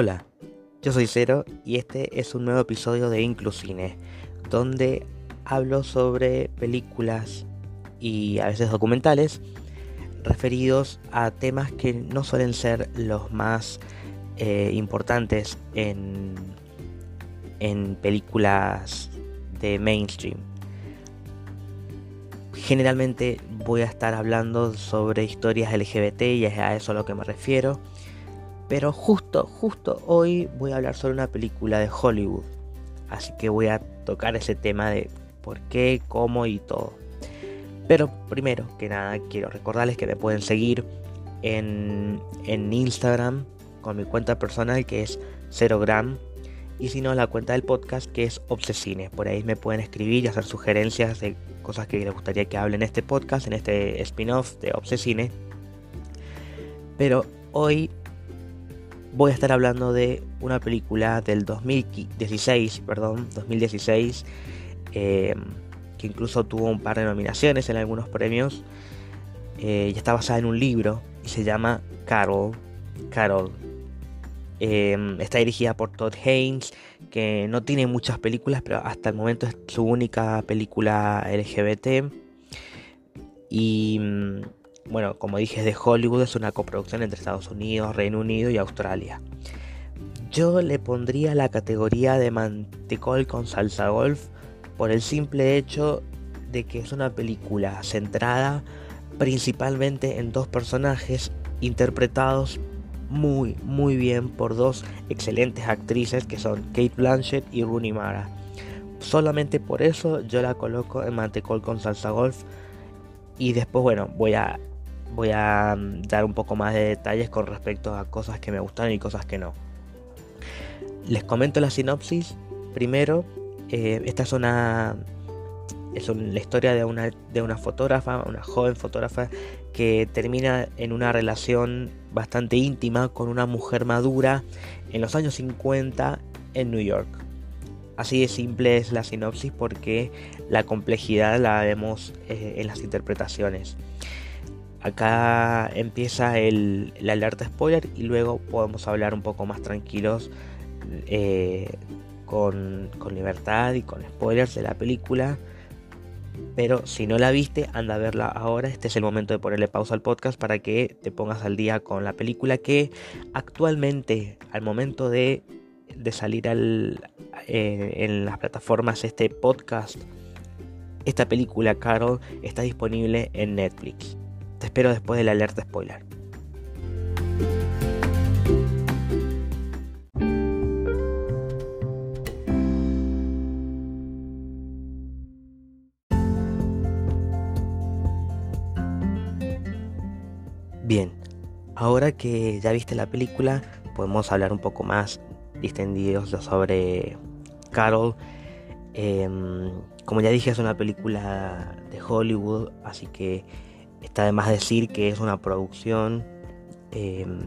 Hola, yo soy Cero y este es un nuevo episodio de Inclusine, donde hablo sobre películas y a veces documentales referidos a temas que no suelen ser los más eh, importantes en, en películas de mainstream. Generalmente voy a estar hablando sobre historias LGBT y es a eso a lo que me refiero. Pero justo, justo hoy voy a hablar sobre una película de Hollywood. Así que voy a tocar ese tema de por qué, cómo y todo. Pero primero que nada quiero recordarles que me pueden seguir en, en Instagram con mi cuenta personal que es 0gram y si no la cuenta del podcast que es Obsesine. Por ahí me pueden escribir y hacer sugerencias de cosas que les gustaría que hable en este podcast, en este spin-off de Obsesine. Pero hoy voy a estar hablando de una película del 2016, perdón, 2016, eh, que incluso tuvo un par de nominaciones en algunos premios. Eh, y está basada en un libro y se llama Carol. Carol. Eh, está dirigida por Todd Haynes, que no tiene muchas películas, pero hasta el momento es su única película LGBT. Y mm, bueno, como dije, es de Hollywood, es una coproducción entre Estados Unidos, Reino Unido y Australia. Yo le pondría la categoría de mantecol con salsa golf por el simple hecho de que es una película centrada principalmente en dos personajes interpretados muy muy bien por dos excelentes actrices que son Kate Blanchett y Rooney Mara. Solamente por eso yo la coloco en mantecol con salsa golf y después bueno voy a voy a mm, dar un poco más de detalles con respecto a cosas que me gustan y cosas que no. Les comento la sinopsis. Primero, eh, esta es una, es la historia de una, de una fotógrafa, una joven fotógrafa que termina en una relación bastante íntima con una mujer madura en los años 50 en New York. Así de simple es la sinopsis porque la complejidad la vemos eh, en las interpretaciones. Acá empieza el, alerta spoiler y luego podemos hablar un poco más tranquilos eh, con, libertad y con spoilers de la película. Pero si no la viste, anda a verla ahora. Este es el momento de ponerle pausa al podcast para que te pongas al día con la película que actualmente, al momento de, salir al, eh, en las plataformas este podcast, esta película Carol está disponible en Netflix. Te espero después de la alerta spoiler. Bien, ahora que ya viste la película, podemos hablar un poco más distendidos sobre Carol. Em, como ya dije, es una película de Hollywood, así que Está de más decir que es una producción em,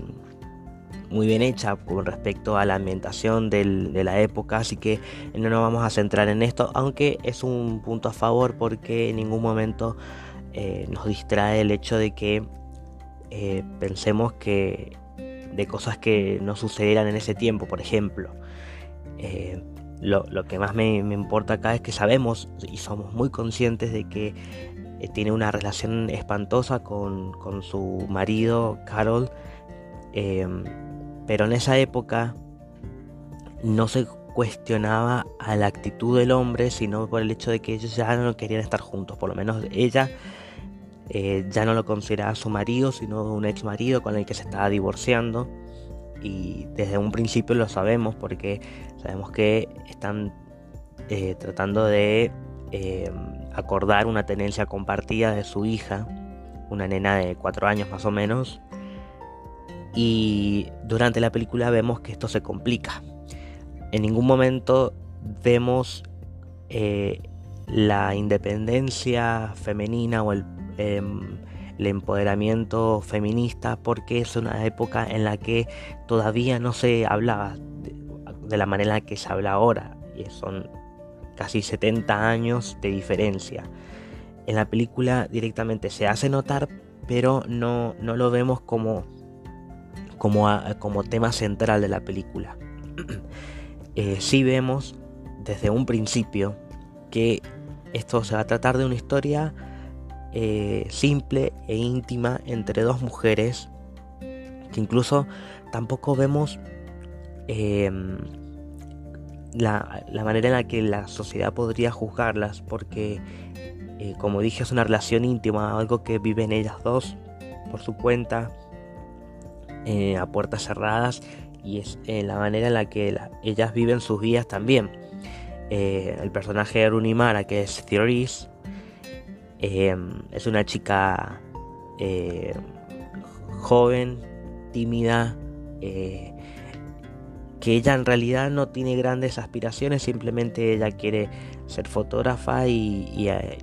muy bien hecha con respecto a la ambientación de la época, así que no nos vamos a centrar en esto, aunque es un punto a favor porque en ningún momento eh, nos distrae el hecho de que eh, pensemos que de cosas que no sucedieran en ese tiempo, por ejemplo. Eh, lo, que más me, importa acá es que sabemos y somos muy conscientes de que eh, tiene una relación espantosa con, su marido, Carol. Em, pero en esa época no se cuestionaba a la actitud del hombre, sino por el hecho de que ellos ya no querían estar juntos. Por lo menos ella eh, ya no lo consideraba su marido, sino un ex marido con el que se estaba divorciando. Y desde un principio lo sabemos porque sabemos que están eh, tratando de em, acordar una tenencia compartida de su hija, una nena de cuatro años más o menos. Y durante la película vemos que esto se complica. En ningún momento vemos eh, la independencia femenina o em, el, empoderamiento feminista porque es una época en la que todavía no se hablaba de, de la manera que se habla ahora. Y son casi 70 años de diferencia. En la película directamente se hace notar, pero no, no lo vemos como, como, como tema central de la película. eh, sí vemos desde un principio que esto se va a tratar de una historia eh, simple e íntima entre dos mujeres que incluso tampoco vemos em, la, manera en la que la sociedad podría juzgarlas porque eh, como dije es una relación íntima algo que viven ellas dos por su cuenta eh, a puertas cerradas y es la manera en la que ellas viven sus vidas también. El personaje de Runimara que es Theoris es una chica eh, joven, tímida, eh, que ella en realidad no tiene grandes aspiraciones, simplemente ella quiere ser fotógrafa y, eh,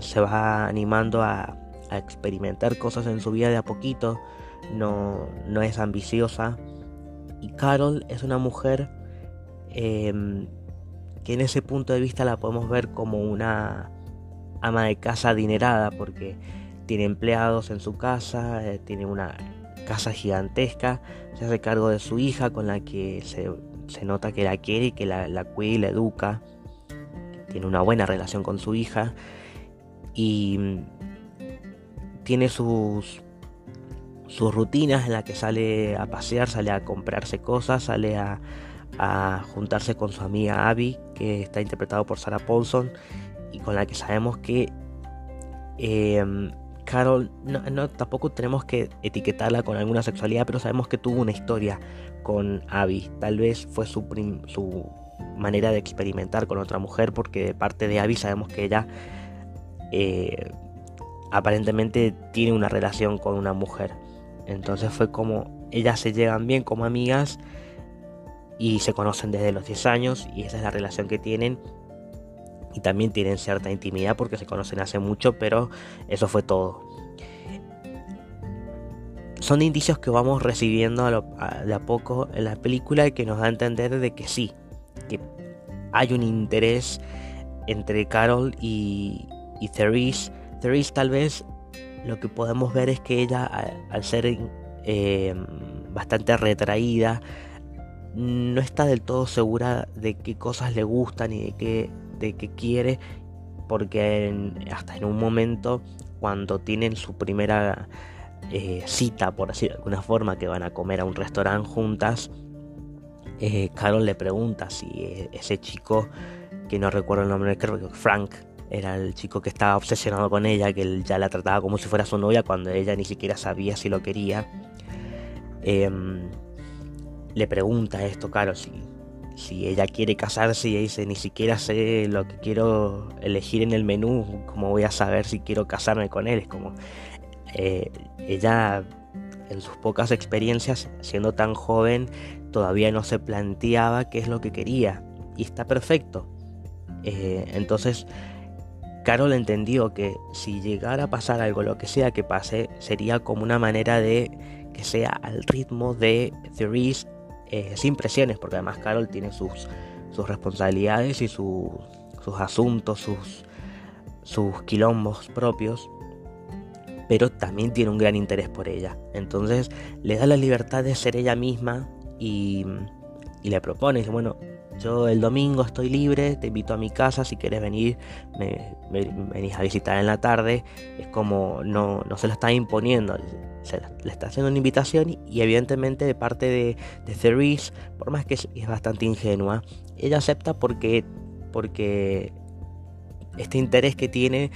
se va animando a, experimentar cosas en su vida de a poquito, no, no es ambiciosa. Y Carol es una mujer em, que en ese punto de vista la podemos ver como una ama de casa adinerada porque tiene empleados en su casa, eh, tiene una casa gigantesca, se hace cargo de su hija con la que se, nota que la quiere y que la, cuida y la educa, tiene una buena relación con su hija y mm, tiene sus, sus rutinas en las que sale a pasear, sale a comprarse cosas, sale a, a juntarse con su amiga Abby, que está interpretado por Sarah Paulson, y con la que sabemos que em, Carol, no, tampoco tenemos que etiquetarla con alguna sexualidad, pero sabemos que tuvo una historia con Abby. Tal vez fue su, su manera de experimentar con otra mujer, porque de parte de Abby sabemos que ella eh, aparentemente tiene una relación con una mujer. Entonces fue como ellas se llegan bien como amigas y se conocen desde los 10 años y esa es la relación que tienen y también tienen cierta intimidad porque se conocen hace mucho, pero eso fue todo. Son indicios que vamos recibiendo de a poco en la película y que nos da a entender de que sí, que hay un interés entre Carol y, y Therese. Therese tal vez lo que podemos ver es que ella al, ser eh, bastante retraída, no está del todo segura de qué cosas le gustan y de qué que quiere, porque hasta en un momento, cuando tienen su primera eh, cita, por decir de alguna forma, que van a comer a un restaurante juntas, eh, Carol le pregunta si e, ese chico, que no recuerdo el nombre, creo que Frank, era el chico que estaba obsesionado con ella, que él ya la trataba como si fuera su novia cuando ella ni siquiera sabía si lo quería. Em, le pregunta esto, Carol, si, si ella quiere casarse y dice ni siquiera sé lo que quiero elegir en el menú, ¿cómo voy a saber si quiero casarme con él? Es como eh, ella en sus pocas experiencias, siendo tan joven, todavía no se planteaba qué es lo que quería y está perfecto. Eh, entonces, Carol entendió que si llegara a pasar algo, lo que sea que pase, sería como una manera de que sea al ritmo de Therese eh, sin presiones, porque además Carol tiene sus, sus responsabilidades y sus asuntos, sus, sus quilombos propios, pero también tiene un gran interés por ella. Entonces le da la libertad de ser ella misma y, y le propone, bueno, yo el domingo estoy libre, te invito a mi casa, si quieres venir, me, venís a visitar en la tarde. Es como no, no se lo está imponiendo, se le está haciendo una invitación y, evidentemente de parte de, de Therese, por más que es, bastante ingenua, ella acepta porque, porque este interés que tiene,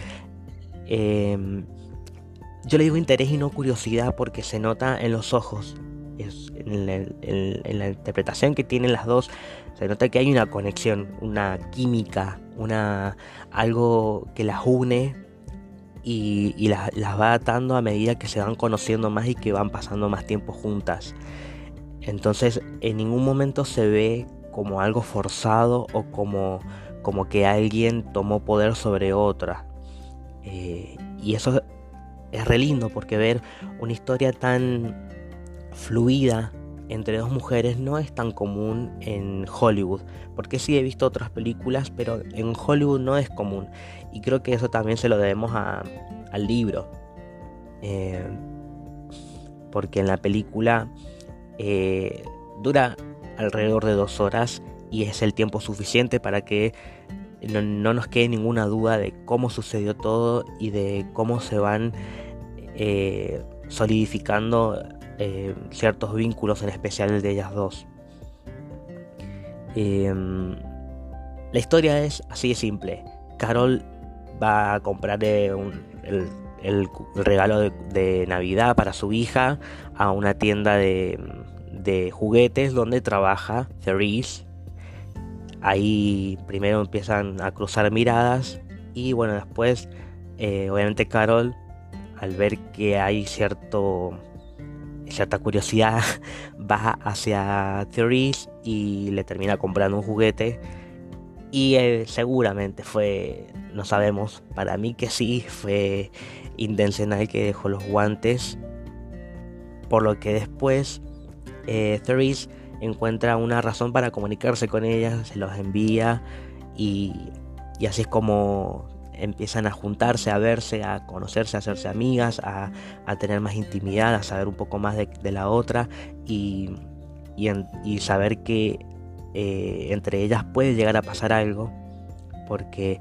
em, yo le digo interés y no curiosidad porque se nota en los ojos, en, en la interpretación que tienen las dos se nota que hay una conexión, una química, una, algo que las une y, las, va atando a medida que se van conociendo más y que van pasando más tiempo juntas. Entonces en ningún momento se ve como algo forzado o como, como que alguien tomó poder sobre otra. Eh, y eso es re lindo porque ver una historia tan fluida entre dos mujeres no es tan común en Hollywood, porque sí he visto otras películas, pero en Hollywood no es común. Y creo que eso también se lo debemos al libro. Eh, porque en la película eh, dura alrededor de dos horas y es el tiempo suficiente para que no, nos quede ninguna duda de cómo sucedió todo y de cómo se van eh, solidificando ciertos vínculos, en especial de ellas dos. La historia es así de simple. Carol va a comprar el, regalo de, Navidad para su hija a una tienda de, de juguetes donde trabaja Therese. Ahí primero empiezan a cruzar miradas y bueno, después eh, obviamente Carol al ver que hay cierto cierta curiosidad va hacia Therese y le termina comprando un juguete y eh, seguramente fue no sabemos para mí que sí fue intencional que dejó los guantes. Por lo que después eh, Therese encuentra una razón para comunicarse con ella, se los envía y, así es como empiezan a juntarse, a verse, a conocerse, a hacerse amigas, a, tener más intimidad, a saber un poco más de, la otra y, y, saber que eh, entre ellas puede llegar a pasar algo, porque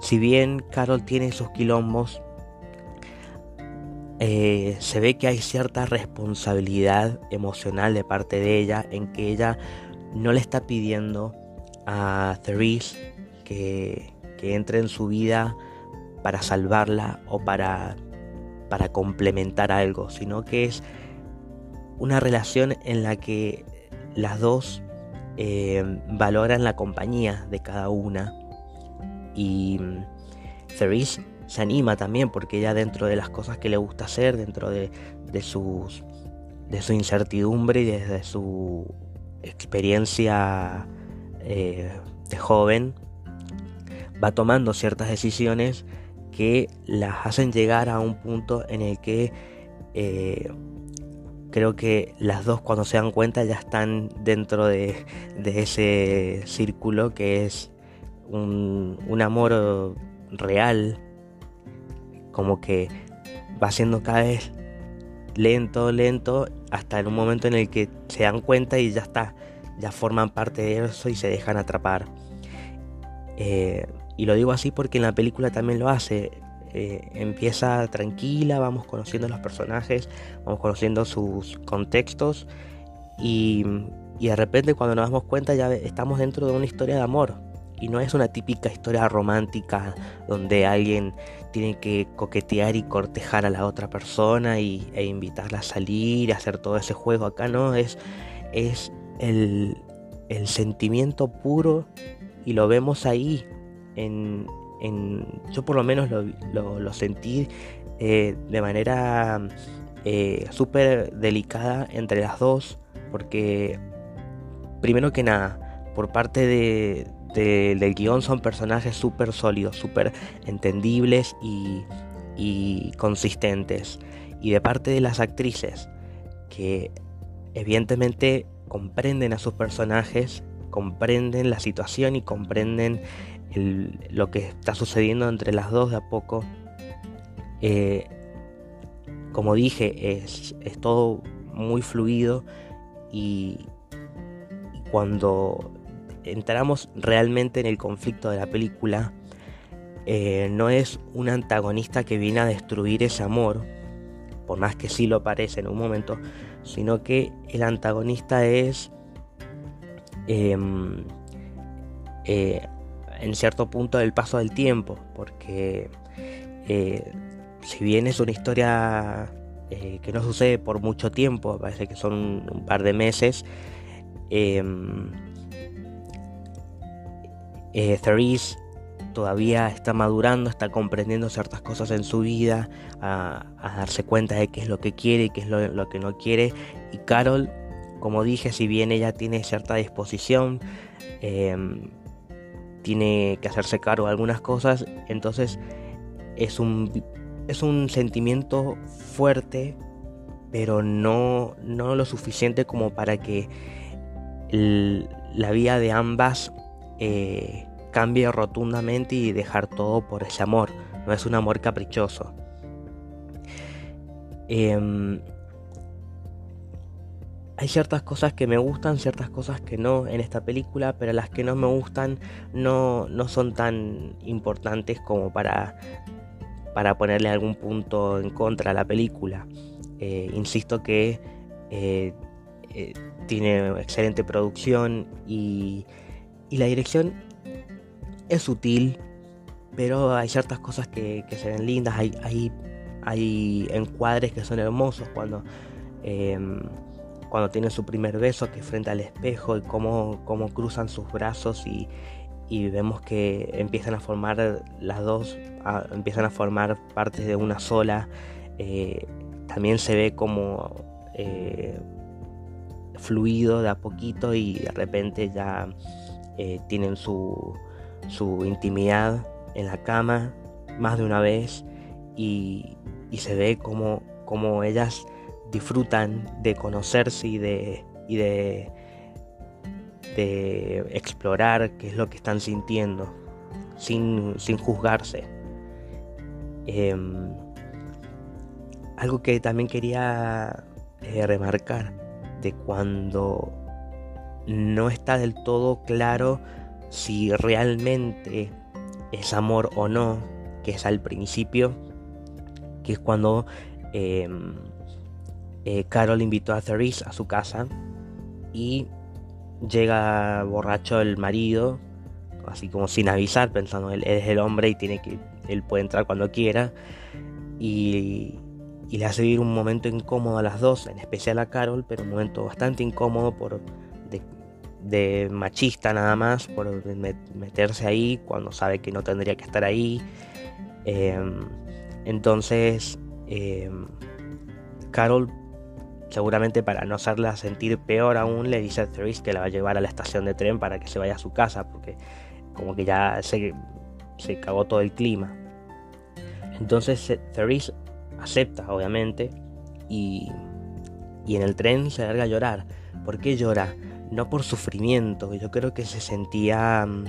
si bien Carol tiene sus quilombos, eh, se ve que hay cierta responsabilidad emocional de parte de ella en que ella no le está pidiendo a Therese que, entre en su vida para salvarla o para, para complementar algo, sino que es una relación en la que las dos eh, valoran la compañía de cada una. Y Therese se anima también porque ella dentro de las cosas que le gusta hacer, dentro de, de su incertidumbre y desde su experiencia eh, de joven, va tomando ciertas decisiones que las hacen llegar a un punto en el que eh, creo que las dos cuando se dan cuenta ya están dentro de, ese círculo que es un, amor real como que va siendo cada vez lento, lento, hasta en un momento en el que se dan cuenta y ya está, ya forman parte de eso y se dejan atrapar. Eh, y lo digo así porque en la película también lo hace. Eh, empieza tranquila, vamos conociendo a los personajes, vamos conociendo sus contextos y, y de repente cuando nos damos cuenta ya estamos dentro de una historia de amor. Y no es una típica historia romántica donde alguien tiene que coquetear y cortejar a la otra persona y, e invitarla a salir, a hacer todo ese juego. Acá no, es, es el, sentimiento puro y lo vemos ahí. En, yo por lo menos lo, sentí eh, de manera eh, súper delicada entre las dos, porque primero que nada, por parte de, del guion son personajes súper sólidos, súper entendibles y, consistentes. Y de parte de las actrices, que evidentemente comprenden a sus personajes, comprenden la situación y comprenden lo que está sucediendo entre las dos de a poco. Eh, como dije, es, todo muy fluido y, y cuando entramos realmente en el conflicto de la película, eh, no es un antagonista que viene a destruir ese amor, por más que sí lo parece en un momento, sino que el antagonista es em, eh, en cierto punto del paso del tiempo, porque eh, si bien es una historia que no sucede por mucho tiempo, parece que son un par de meses, em, eh, Therese todavía está madurando, está comprendiendo ciertas cosas en su vida, a, darse cuenta de qué es lo que quiere y qué es lo, que no quiere. Y Carol, como dije, si bien ella tiene cierta disposición, em, tiene que hacerse cargo de algunas cosas, entonces es un, es un sentimiento fuerte, pero no, no lo suficiente como para que la vida de ambas eh, cambie rotundamente y dejar todo por ese amor. No es un amor caprichoso. Em, hay ciertas cosas que me gustan, ciertas cosas que no en esta película, pero las que no me gustan no, no son tan importantes como para, para ponerle algún punto en contra a la película. Eh, insisto que eh, eh, tiene excelente producción y, y, la dirección es sutil, pero hay ciertas cosas que, que se ven lindas, hay, hay, hay encuadres que son hermosos cuando em, cuando tienen su primer beso, que frente al espejo y cómo, cómo cruzan sus brazos y, vemos que empiezan a formar las dos, empiezan a formar partes de una sola. Eh, también se ve como eh, fluido de a poquito y de repente ya eh, tienen su, su, intimidad en la cama más de una vez y, se ve como, como ellas disfrutan de conocerse y de, y de, de explorar qué es lo que están sintiendo sin, juzgarse. Em, algo que también quería eh, remarcar de cuando no está del todo claro si realmente es amor o no, que es al principio, que es cuando em, eh, Carol invitó a Therese a su casa y llega borracho el marido, así como sin avisar, pensando él, es el hombre y tiene que él puede entrar cuando quiera y, le hace vivir un momento incómodo a las dos, en especial a Carol, pero un momento bastante incómodo por de, machista nada más, por meterse ahí cuando sabe que no tendría que estar ahí. Em, entonces, em, Carol Seguramente para no hacerla sentir peor aún, le dice a Therese que la va a llevar a la estación de tren para que se vaya a su casa, porque como que ya se, se cagó todo el clima. Entonces Therese acepta, obviamente, y, y en el tren se larga a llorar. ¿Por qué llora? No por sufrimiento, yo creo que se sentía mm,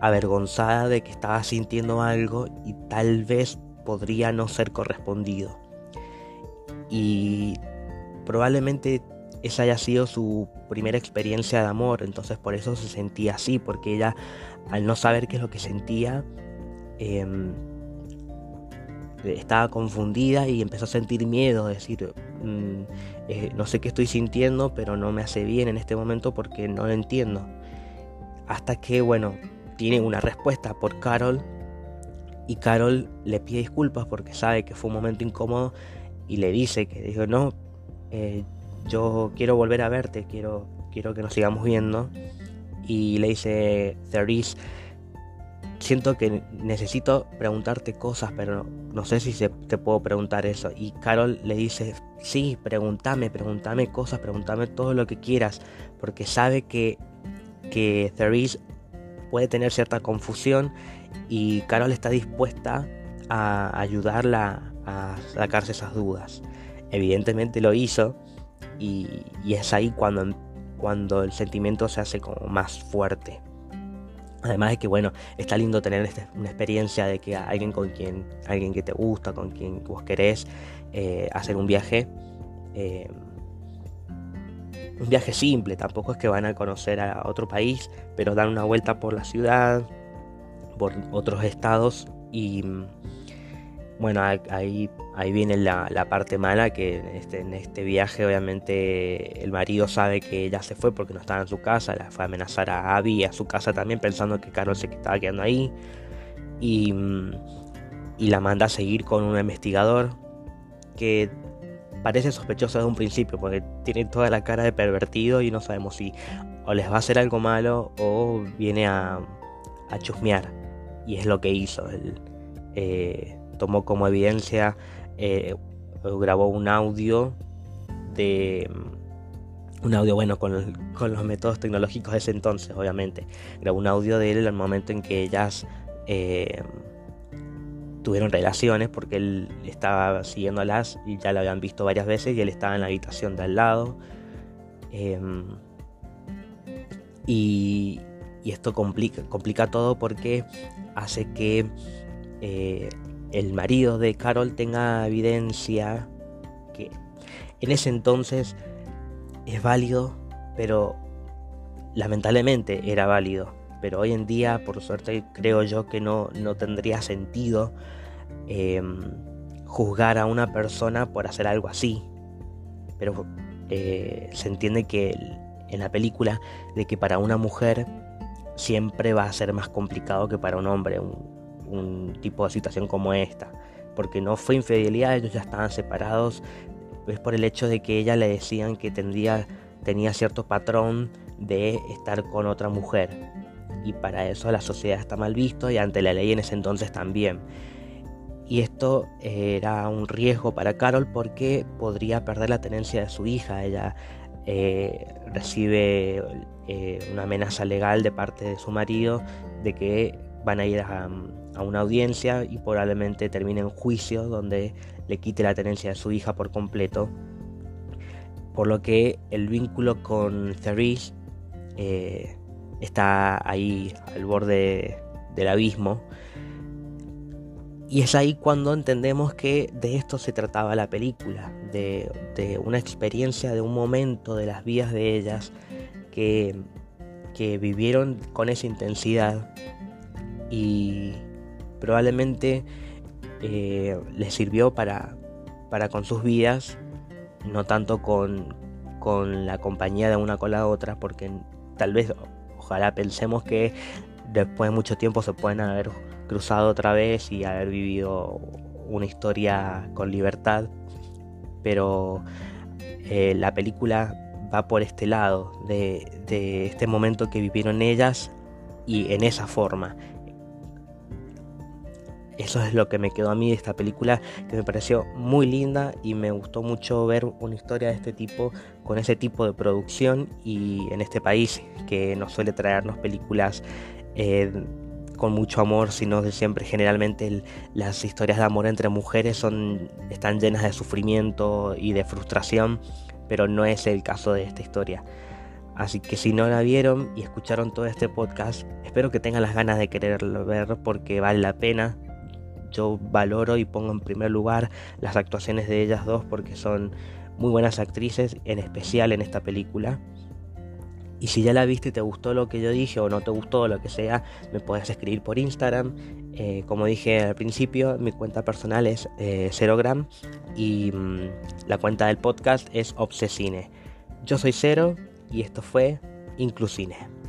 avergonzada de que estaba sintiendo algo y tal vez podría no ser correspondido. Y probablemente esa haya sido su primera experiencia de amor, entonces por eso se sentía así, porque ella al no saber qué es lo que sentía, em, estaba confundida y empezó a sentir miedo, decir, mm, eh, no sé qué estoy sintiendo, pero no me hace bien en este momento porque no lo entiendo. Hasta que, bueno, tiene una respuesta por Carol y Carol le pide disculpas porque sabe que fue un momento incómodo y le dice que dijo, no, eh, yo quiero volver a verte, quiero, quiero que nos sigamos viendo. Y le dice Therese, siento que necesito preguntarte cosas, pero no, sé si te puedo preguntar eso. Y Carol le dice, sí, pregúntame, pregúntame cosas, pregúntame todo lo que quieras, porque sabe que, que Therese puede tener cierta confusión y Carol está dispuesta a ayudarla a sacarse esas dudas evidentemente lo hizo y, es ahí cuando, cuando el sentimiento se hace como más fuerte. Además de que bueno, está lindo tener este, una experiencia de que alguien con quien, alguien que te gusta, con quien vos querés eh, hacer un viaje. Eh, un viaje simple, tampoco es que van a conocer a otro país, pero dan una vuelta por la ciudad, por otros estados y bueno, ahí, ahí viene la, parte mala, que en este, en este viaje obviamente el marido sabe que ella se fue porque no estaba en su casa, la fue a amenazar a Abby y a su casa también pensando que Carol se estaba quedando ahí y, la manda a seguir con un investigador que parece sospechoso desde un principio porque tiene toda la cara de pervertido y no sabemos si o les va a hacer algo malo o viene a, a chusmear y es lo que hizo. El, eh, tomó como evidencia, eh, grabó un audio de mm, un audio bueno con, los métodos tecnológicos de ese entonces, obviamente. Grabó un audio de él el momento en que ellas eh, tuvieron relaciones, porque él estaba siguiéndolas y ya la habían visto varias veces y él estaba en la habitación de al lado. Em, y, esto complica, complica todo porque hace que eh, el marido de Carol tenga evidencia que en ese entonces es válido, pero lamentablemente era válido. Pero hoy en día, por suerte, creo yo que no, no tendría sentido em, juzgar a una persona por hacer algo así. Pero eh, se entiende que en la película de que para una mujer siempre va a ser más complicado que para un hombre tipo de situación como esta porque no fue infidelidad, ellos ya estaban separados, es por el hecho de que ella le decían que tendría, tenía cierto patrón de estar con otra mujer. Y para eso la sociedad está mal visto y ante la ley en ese entonces también. Y esto era un riesgo para Carol porque podría perder la tenencia de su hija. Ella eh, recibe eh, una amenaza legal de parte de su marido de que van a ir a, a una audiencia y probablemente termine en juicio donde le quite la tenencia de su hija por completo. Por lo que el vínculo con Therese eh, está ahí al borde del abismo. Y es ahí cuando entendemos que de esto se trataba la película, de, una experiencia, de un momento de las vidas de ellas que, que vivieron con esa intensidad y, probablemente eh, les sirvió para, para con sus vidas, no tanto con, con la compañía de una con la otra, porque tal vez, ojalá pensemos que después de mucho tiempo se pueden haber cruzado otra vez y haber vivido una historia con libertad, pero eh, la película va por este lado, de, de este momento que vivieron ellas y en esa forma, eso es lo que me quedó a mí de esta película, que me pareció muy linda y me gustó mucho ver una historia de este tipo, con ese tipo de producción y en este país que no suele traernos películas eh, con mucho amor, sino de siempre generalmente las historias de amor entre mujeres son, están llenas de sufrimiento y de frustración, pero no es el caso de esta historia. Así que si no la vieron y escucharon todo este podcast, espero que tengan las ganas de quererlo ver porque vale la pena yo valoro y pongo en primer lugar las actuaciones de ellas dos porque son muy buenas actrices, en especial en esta película. Y si ya la viste y te gustó lo que yo dije o no te gustó lo que sea, me puedes escribir por Instagram. Eh, como dije al principio, mi cuenta personal es eh, Cerogram y mm, la cuenta del podcast es Obsesine. Yo soy Cero y esto fue Inclusine.